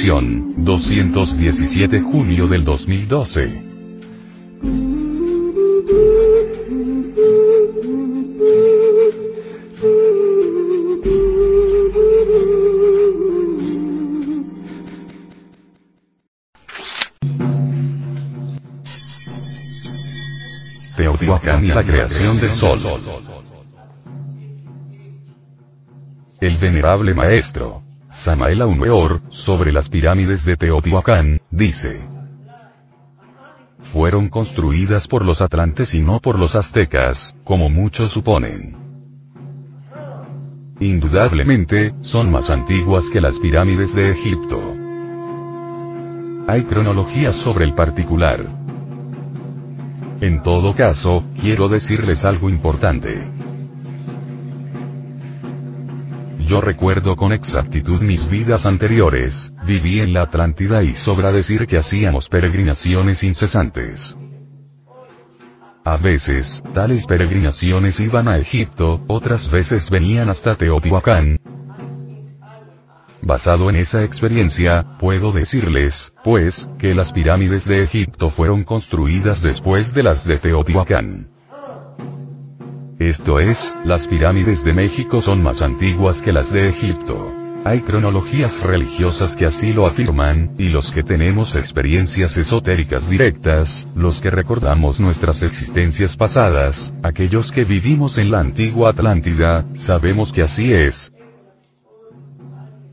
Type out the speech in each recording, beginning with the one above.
Edición, 217 julio del 2012. Teotihuacán y la creación del sol. El venerable maestro, Samael Aumeor, sobre las pirámides de Teotihuacán, dice. Fueron construidas por los atlantes y no por los aztecas, como muchos suponen. Indudablemente, son más antiguas que las pirámides de Egipto. Hay cronologías sobre el particular. En todo caso, quiero decirles algo importante. Yo recuerdo con exactitud mis vidas anteriores, viví en la Atlántida y sobra decir que hacíamos peregrinaciones incesantes. A veces, tales peregrinaciones iban a Egipto, otras veces venían hasta Teotihuacán. Basado en esa experiencia, puedo decirles, pues, que las pirámides de Egipto fueron construidas después de las de Teotihuacán. Esto es, las pirámides de México son más antiguas que las de Egipto. Hay cronologías religiosas que así lo afirman, y los que tenemos experiencias esotéricas directas, los que recordamos nuestras existencias pasadas, aquellos que vivimos en la antigua Atlántida, sabemos que así es,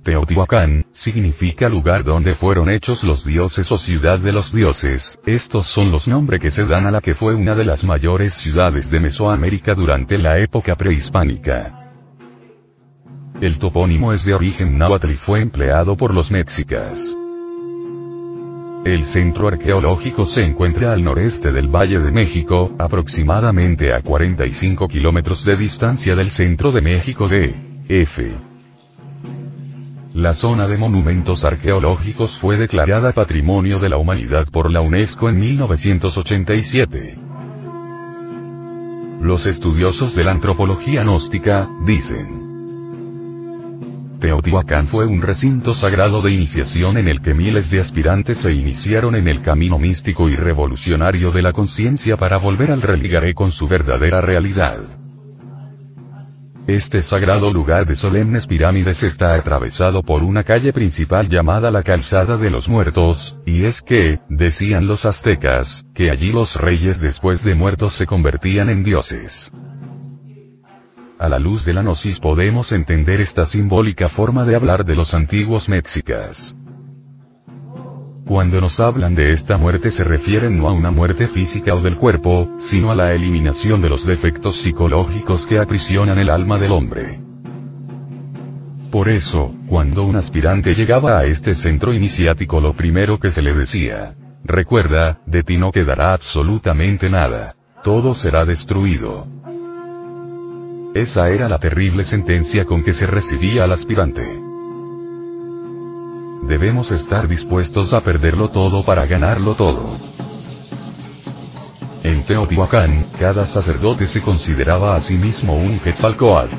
Teotihuacán, significa lugar donde fueron hechos los dioses o ciudad de los dioses, estos son los nombres que se dan a la que fue una de las mayores ciudades de Mesoamérica durante la época prehispánica. El topónimo es de origen náhuatl y fue empleado por los mexicas. El centro arqueológico se encuentra al noreste del Valle de México, aproximadamente a 45 kilómetros de distancia del centro de México de F. La zona de monumentos arqueológicos fue declarada Patrimonio de la Humanidad por la UNESCO en 1987. Los estudiosos de la antropología gnóstica, dicen. Teotihuacán fue un recinto sagrado de iniciación en el que miles de aspirantes se iniciaron en el camino místico y revolucionario de la conciencia para volver al religaré con su verdadera realidad. Este sagrado lugar de solemnes pirámides está atravesado por una calle principal llamada la Calzada de los Muertos, y es que, decían los aztecas, que allí los reyes después de muertos se convertían en dioses. A la luz de la gnosis podemos entender esta simbólica forma de hablar de los antiguos mexicas. Cuando nos hablan de esta muerte se refieren no a una muerte física o del cuerpo, sino a la eliminación de los defectos psicológicos que aprisionan el alma del hombre. Por eso, cuando un aspirante llegaba a este centro iniciático lo primero que se le decía, recuerda, de ti no quedará absolutamente nada. Todo será destruido. Esa era la terrible sentencia con que se recibía al aspirante. Debemos estar dispuestos a perderlo todo para ganarlo todo. En Teotihuacán, cada sacerdote se consideraba a sí mismo un Quetzalcoatl.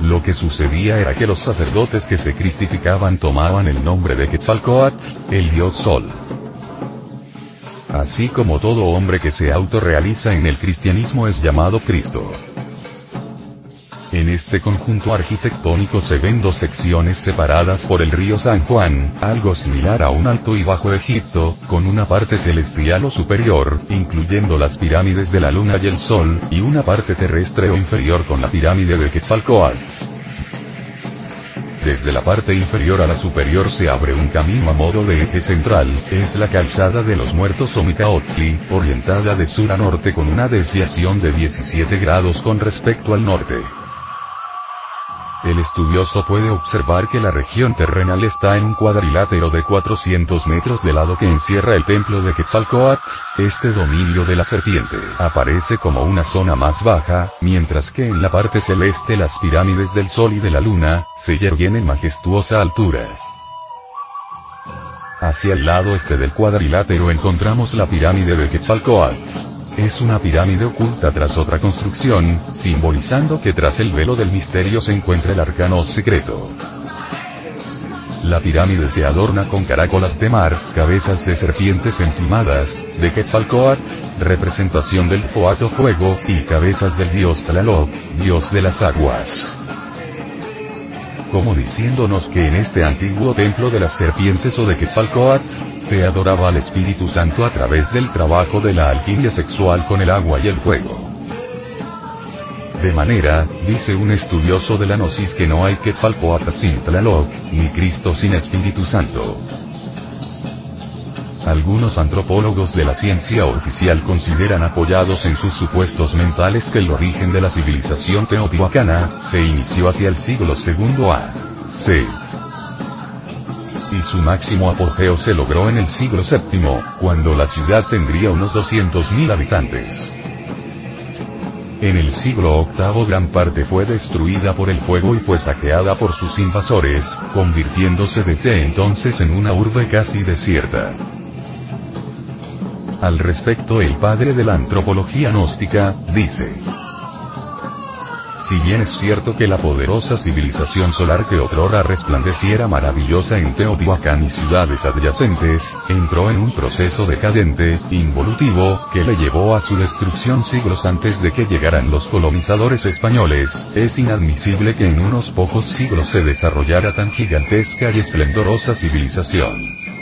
Lo que sucedía era que los sacerdotes que se cristificaban tomaban el nombre de Quetzalcoatl, el dios sol. Así como todo hombre que se autorrealiza en el cristianismo es llamado Cristo. En este conjunto arquitectónico se ven dos secciones separadas por el río San Juan, algo similar a un alto y bajo Egipto, con una parte celestial o superior, incluyendo las pirámides de la luna y el sol, y una parte terrestre o inferior con la pirámide de Quetzalcoatl. Desde la parte inferior a la superior se abre un camino a modo de eje central, es la calzada de los muertos o Micaotli, orientada de sur a norte con una desviación de 17 grados con respecto al norte. El estudioso puede observar que la región terrenal está en un cuadrilátero de 400 metros de lado que encierra el templo de Quetzalcoatl. Este dominio de la serpiente aparece como una zona más baja, mientras que en la parte celeste las pirámides del Sol y de la Luna, se yerguen en majestuosa altura. Hacia el lado este del cuadrilátero encontramos la pirámide de Quetzalcoatl. Es una pirámide oculta tras otra construcción, simbolizando que tras el velo del misterio se encuentra el arcano secreto. La pirámide se adorna con caracolas de mar, cabezas de serpientes emplumadas, de Quetzalcoatl, representación del Coato Fuego, y cabezas del dios Tlaloc, dios de las aguas como diciéndonos que en este antiguo templo de las serpientes o de Quetzalcoatl, se adoraba al Espíritu Santo a través del trabajo de la alquimia sexual con el agua y el fuego. De manera, dice un estudioso de la Gnosis que no hay Quetzalcoatl sin Tlaloc, ni Cristo sin Espíritu Santo. Algunos antropólogos de la ciencia oficial consideran apoyados en sus supuestos mentales que el origen de la civilización teotihuacana, se inició hacia el siglo II a.C. Y su máximo apogeo se logró en el siglo VII, cuando la ciudad tendría unos 200.000 habitantes. En el siglo VIII gran parte fue destruida por el fuego y fue saqueada por sus invasores, convirtiéndose desde entonces en una urbe casi desierta. Al respecto el padre de la antropología gnóstica, dice. Si bien es cierto que la poderosa civilización solar que otrora resplandeciera maravillosa en Teotihuacán y ciudades adyacentes, entró en un proceso decadente, involutivo, que le llevó a su destrucción siglos antes de que llegaran los colonizadores españoles, es inadmisible que en unos pocos siglos se desarrollara tan gigantesca y esplendorosa civilización.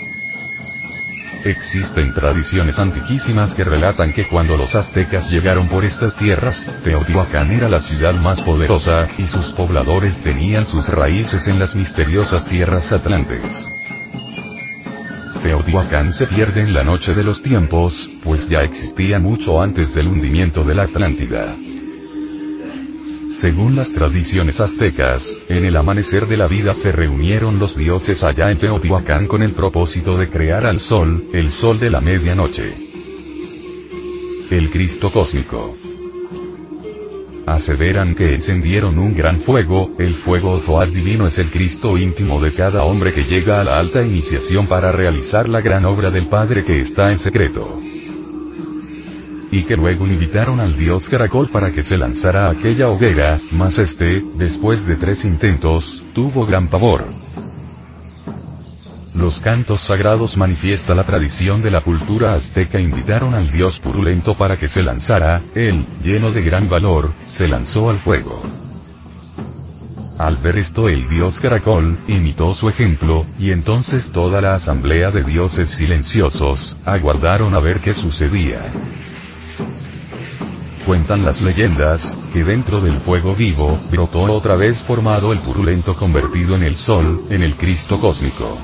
Existen tradiciones antiquísimas que relatan que cuando los aztecas llegaron por estas tierras, Teotihuacán era la ciudad más poderosa, y sus pobladores tenían sus raíces en las misteriosas tierras atlantes. Teotihuacán se pierde en la noche de los tiempos, pues ya existía mucho antes del hundimiento de la Atlántida. Según las tradiciones aztecas, en el amanecer de la vida se reunieron los dioses allá en Teotihuacán con el propósito de crear al sol, el sol de la medianoche. El Cristo cósmico. Aseveran que encendieron un gran fuego, el fuego Zohar divino es el Cristo íntimo de cada hombre que llega a la alta iniciación para realizar la gran obra del Padre que está en secreto y que luego invitaron al dios Caracol para que se lanzara a aquella hoguera, mas este, después de tres intentos, tuvo gran pavor. Los cantos sagrados manifiesta la tradición de la cultura azteca invitaron al dios purulento para que se lanzara, él, lleno de gran valor, se lanzó al fuego. Al ver esto el dios Caracol, imitó su ejemplo, y entonces toda la asamblea de dioses silenciosos, aguardaron a ver qué sucedía. Cuentan las leyendas, que dentro del fuego vivo, brotó otra vez formado el purulento convertido en el sol, en el Cristo cósmico.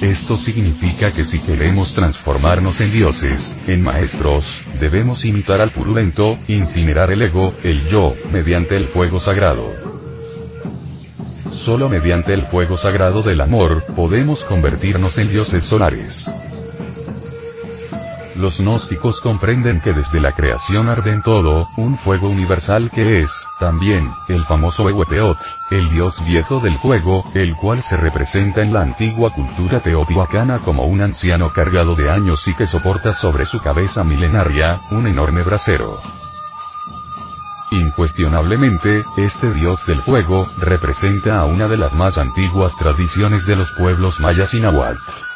Esto significa que si queremos transformarnos en dioses, en maestros, debemos imitar al purulento, incinerar el ego, el yo, mediante el fuego sagrado. Solo mediante el fuego sagrado del amor, podemos convertirnos en dioses solares. Los gnósticos comprenden que desde la creación arde en todo, un fuego universal que es, también, el famoso Ehueteot, el dios viejo del fuego, el cual se representa en la antigua cultura teotihuacana como un anciano cargado de años y que soporta sobre su cabeza milenaria, un enorme brasero. Incuestionablemente, este dios del fuego, representa a una de las más antiguas tradiciones de los pueblos mayas y nahuatl.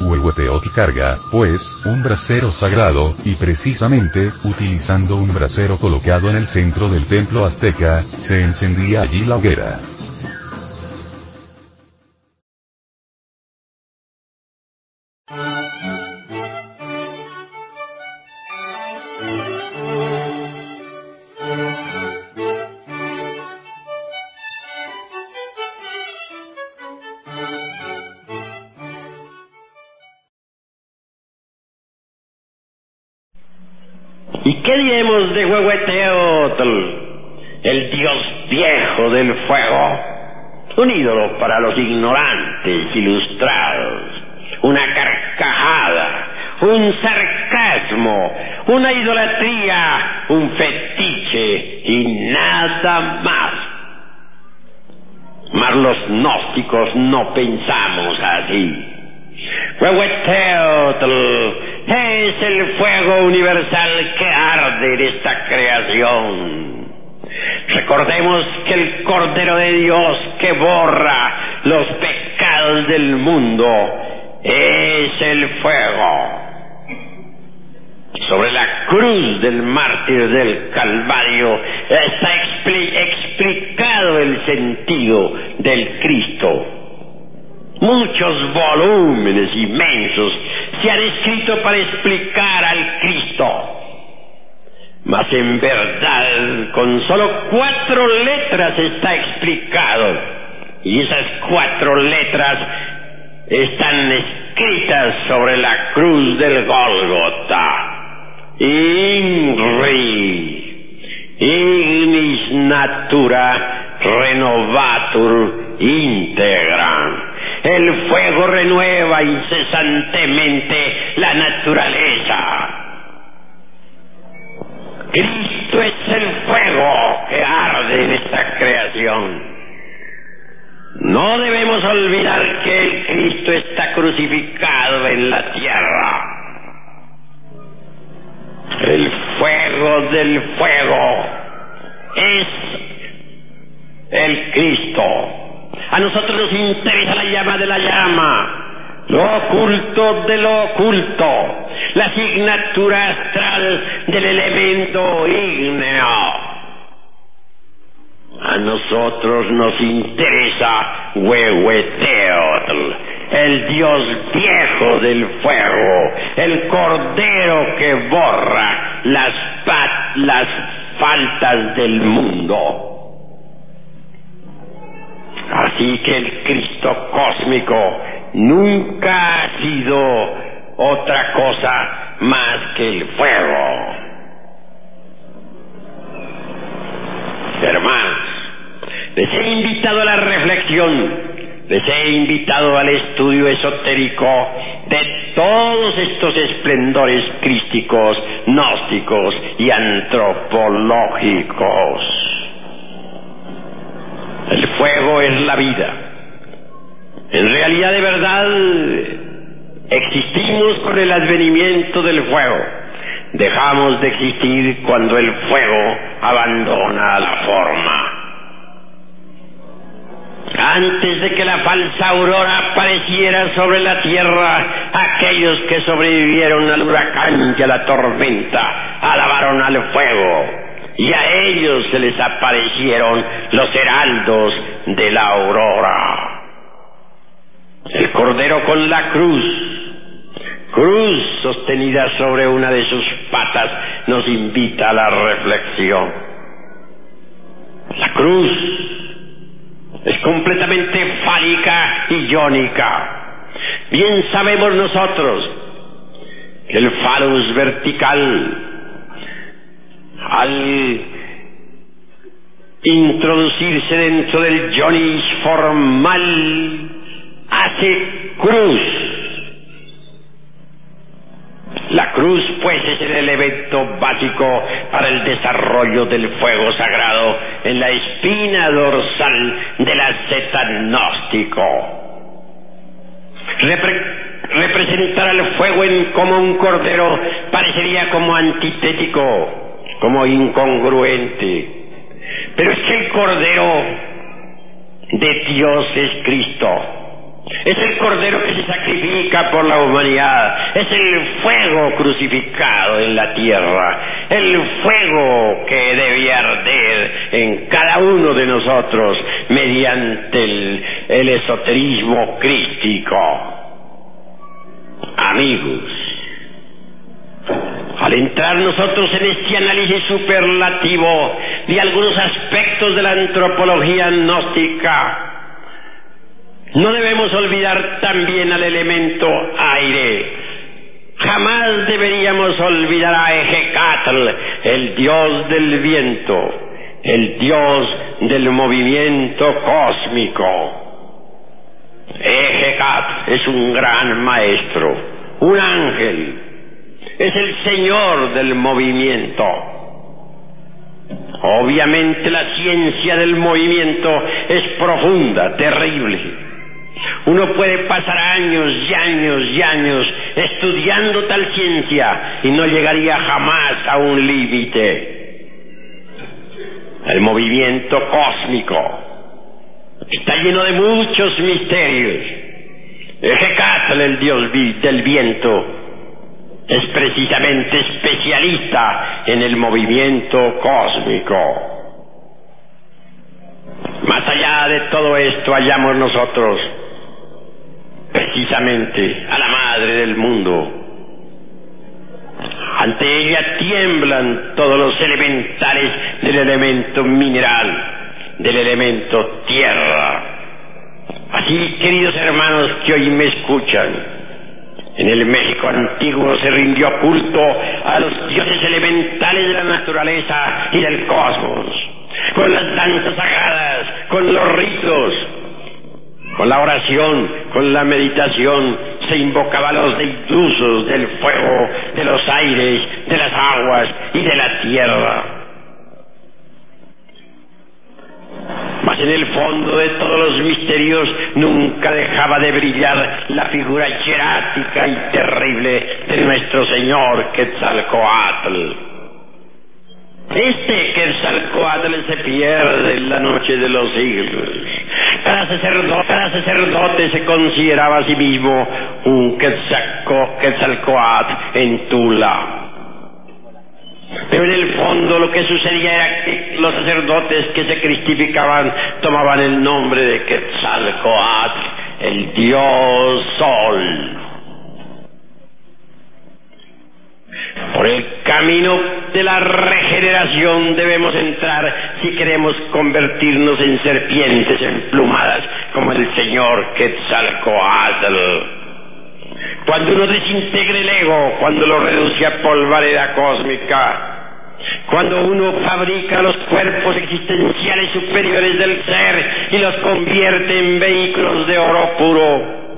Huehueteotl carga, pues, un brasero sagrado, y precisamente, utilizando un brasero colocado en el centro del templo azteca, se encendía allí la hoguera. Un ídolo para los ignorantes ilustrados, una carcajada, un sarcasmo, una idolatría, un fetiche y nada más. Mas los gnósticos no pensamos así. Huehueteotl es el fuego universal que arde en esta creación. Recordemos que el Cordero de Dios que borra los pecados del mundo es el fuego. Sobre la cruz del mártir del Calvario está explicado el sentido del Cristo. Muchos volúmenes inmensos se han escrito para explicar al Cristo. Mas en verdad, con solo cuatro letras está explicado. Y esas cuatro letras están escritas sobre la cruz del Gólgota. INRI, ignis natura renovatur integram. El fuego renueva incesantemente la naturaleza. Cristo es el fuego que arde en esta creación. No debemos olvidar que el Cristo está crucificado en la tierra. El fuego del fuego es el Cristo. A nosotros nos interesa la llama de la llama, lo oculto de lo oculto, la asignatura astral del elemento ígneo. A nosotros nos interesa Huehueteotl, el dios viejo del fuego, el cordero que borra las, las faltas del mundo. Así que el Cristo cósmico nunca ha sido otra cosa más que el fuego. Hermanos, les he invitado a la reflexión, les he invitado al estudio esotérico de todos estos esplendores crísticos, gnósticos y antropológicos. El fuego es la vida. En realidad de verdad existimos con el advenimiento del fuego. Dejamos de existir cuando el fuego abandona la forma. Antes de que la falsa aurora apareciera sobre la tierra, aquellos que sobrevivieron al huracán y a la tormenta alabaron al fuego y a ellos se les aparecieron los heraldos de la aurora. El cordero con la cruz, cruz sostenida sobre una de sus patas, nos invita a la reflexión. La cruz es completamente fálica y iónica. Bien sabemos nosotros que el falus vertical al introducirse dentro del Jonis formal, hace cruz. La cruz, pues, es el elemento básico para el desarrollo del fuego sagrado en la espina dorsal del asceta gnóstico. representar al fuego en, como un cordero parecería como antitético como incongruente. Pero es que el Cordero de Dios es Cristo. Es el Cordero que se sacrifica por la humanidad. Es el fuego crucificado en la tierra. El fuego que debe arder en cada uno de nosotros mediante el, el esoterismo crístico. Amigos, al entrar nosotros en este análisis superlativo de algunos aspectos de la antropología gnóstica, no debemos olvidar también al elemento aire. Jamás deberíamos olvidar a Ejecatl, el dios del viento, el dios del movimiento cósmico. Ejecatl es un gran maestro, un ángel, es el señor del movimiento. Obviamente la ciencia del movimiento es profunda, terrible. Uno puede pasar años y años y años estudiando tal ciencia y no llegaría jamás a un límite. el movimiento cósmico. Está lleno de muchos misterios. Ejecatl, el dios del viento, es precisamente especialista en el movimiento cósmico. Más allá de todo esto hallamos nosotros precisamente a la madre del mundo. Ante ella tiemblan todos los elementales del elemento mineral, del elemento tierra. Así, queridos hermanos que hoy me escuchan, en el México antiguo se rindió culto a los dioses elementales de la naturaleza y del cosmos, con las danzas sagradas, con los ritos, con la oración, con la meditación, se invocaba a los deusos del fuego, de los aires, de las aguas y de la tierra. Mas en el fondo de todos los misterios nunca dejaba de brillar la figura hierática y terrible de nuestro Señor Quetzalcoatl. Este Quetzalcoatl se pierde en la noche de los siglos. Cada sacerdote, sacerdote se consideraba a sí mismo un Quetzalcoatl en Tula. Pero en el fondo lo que sucedía era que los sacerdotes que se cristificaban tomaban el nombre de Quetzalcoatl, el dios sol. Por el camino de la regeneración debemos entrar si queremos convertirnos en serpientes emplumadas como el Señor Quetzalcoatl. Cuando uno desintegre el ego, cuando lo reduce a polvareda cósmica, cuando uno fabrica los cuerpos existenciales superiores del ser y los convierte en vehículos de oro puro,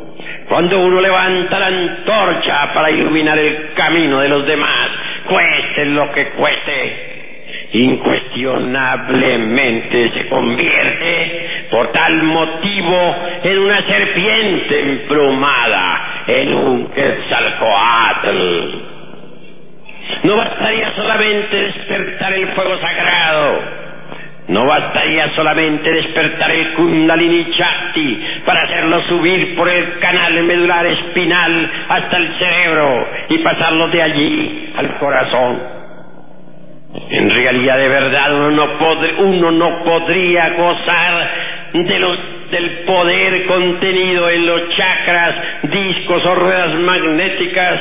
cuando uno levanta la antorcha para iluminar el camino de los demás, cueste lo que cueste, incuestionablemente se convierte por tal motivo en una serpiente emplumada, en un quetzalcoatl. No bastaría solamente despertar el fuego sagrado, no bastaría solamente despertar el Kundalini Chakti para hacerlo subir por el canal medular espinal hasta el cerebro y pasarlo de allí al corazón. En realidad, de verdad, uno no, podría gozar del poder contenido en los chakras, discos o ruedas magnéticas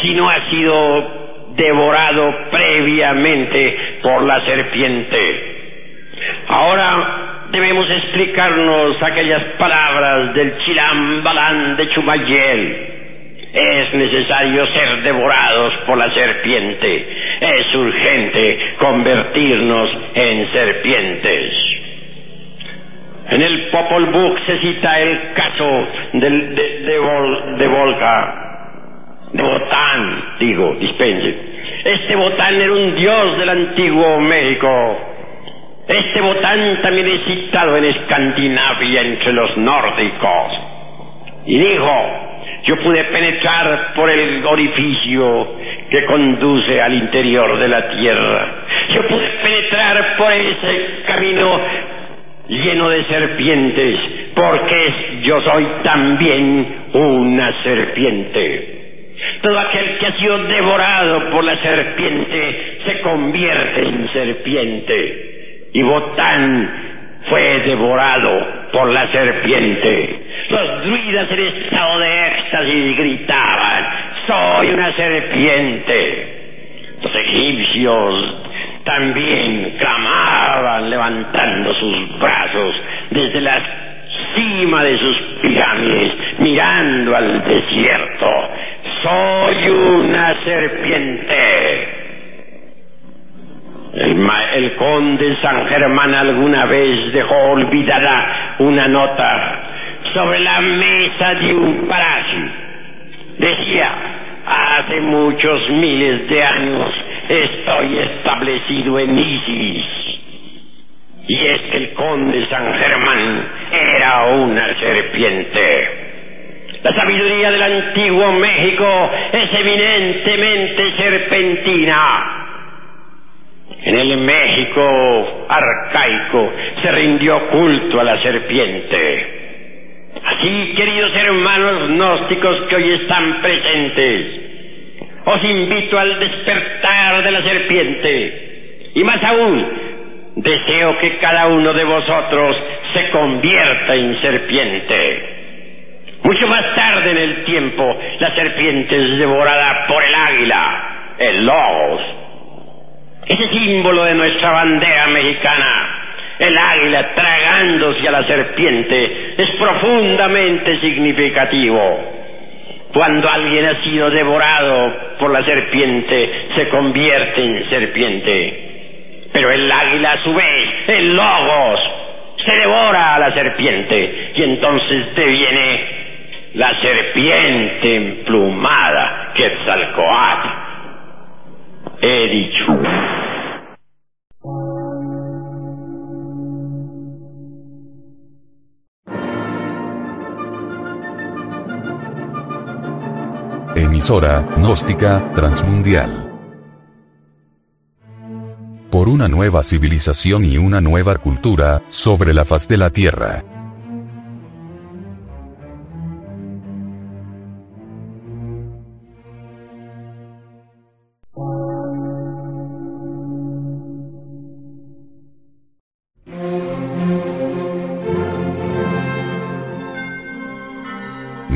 si no ha sido devorado previamente por la serpiente. Ahora debemos explicarnos aquellas palabras del Chilambalán de Chumayel. Es necesario ser devorados por la serpiente. Es urgente convertirnos en serpientes. En el Popol Vuh se cita el caso del, de, de, de Volca, de Botán, digo, dispense. Este Botán era un dios del antiguo México. Este Botán también es citado en Escandinavia entre los nórdicos. Y dijo, yo pude penetrar por el orificio que conduce al interior de la tierra. Yo pude penetrar por ese camino lleno de serpientes, porque yo soy también una serpiente. Todo aquel que ha sido devorado por la serpiente se convierte en serpiente. Y Botán fue devorado por la serpiente. Los druidas en estado de éxtasis gritaban, soy una serpiente. Los egipcios también clamaban levantando sus brazos desde la cima de sus pirámides, mirando al desierto soy una serpiente. El, conde San Germán alguna vez dejó olvidada una nota sobre la mesa de un palacio. Decía, hace muchos miles de años estoy establecido en Isis. Y es que el conde San Germán era una serpiente. La sabiduría del antiguo México es eminentemente serpentina. En el México arcaico se rindió culto a la serpiente. Así, queridos hermanos gnósticos que hoy están presentes, os invito al despertar de la serpiente. Y más aún, deseo que cada uno de vosotros se convierta en serpiente. Mucho más tarde en el tiempo, la serpiente es devorada por el águila, el logos. Ese símbolo de nuestra bandera mexicana, el águila tragándose a la serpiente, es profundamente significativo. Cuando alguien ha sido devorado por la serpiente, se convierte en serpiente. Pero el águila a su vez, el logos, se devora a la serpiente y entonces deviene la serpiente emplumada, Quetzalcoatl. He dicho. Emisora, gnóstica, transmundial. Por una nueva civilización y una nueva cultura, sobre la faz de la Tierra.